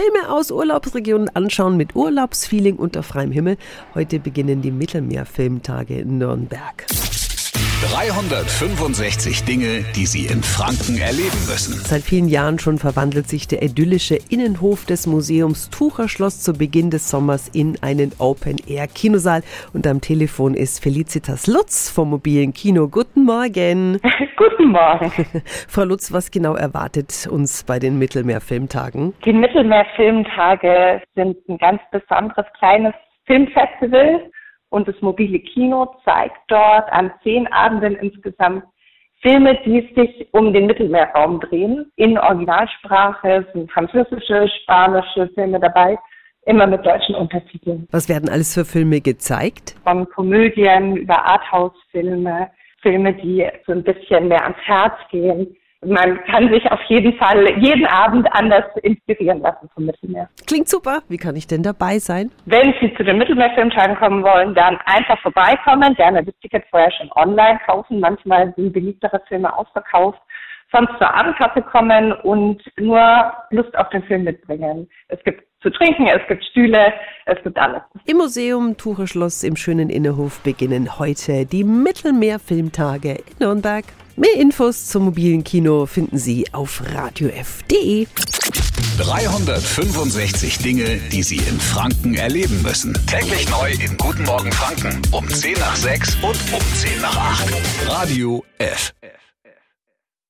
Filme aus Urlaubsregionen anschauen mit Urlaubsfeeling unter freiem Himmel. Heute beginnen die Mittelmeerfilmtage in Nürnberg. 365 Dinge, die Sie in Franken erleben müssen. Seit vielen Jahren schon verwandelt sich der idyllische Innenhof des Museums Tucherschloss zu Beginn des Sommers in einen Open-Air-Kinosaal. Und am Telefon ist Felicitas Lutz vom mobilen Kino. Guten Morgen. Guten Morgen. Frau Lutz, was genau erwartet uns bei den Mittelmeerfilmtagen? Die Mittelmeerfilmtage sind ein ganz besonderes kleines Filmfestival und das mobile Kino zeigt dort an zehn Abenden insgesamt Filme, die sich um den Mittelmeerraum drehen, in Originalsprache, sind französische, spanische Filme dabei, immer mit deutschen Untertiteln. Was werden alles für Filme gezeigt? Von Komödien über Arthouse-Filme, Filme, die so ein bisschen mehr ans Herz gehen, man kann sich auf jeden Fall jeden Abend anders inspirieren lassen vom Mittelmeer. Klingt super. Wie kann ich denn dabei sein? Wenn Sie zu den Mittelmeerfilmtagen kommen wollen, dann einfach vorbeikommen, gerne das Ticket vorher schon online kaufen. Manchmal sind beliebtere Filme ausverkauft. Sonst zur Abendkasse kommen und nur Lust auf den Film mitbringen. Es gibt zu trinken, es gibt Stühle, es gibt alles. Im Museum Tucherschloss im schönen Innerhof beginnen heute die Mittelmeerfilmtage in Nürnberg. Mehr Infos zum mobilen Kino finden Sie auf radiof.de. 365 Dinge, die Sie in Franken erleben müssen. Täglich neu in Guten Morgen Franken um 10 nach 6 und um 10 nach 8. Radio F.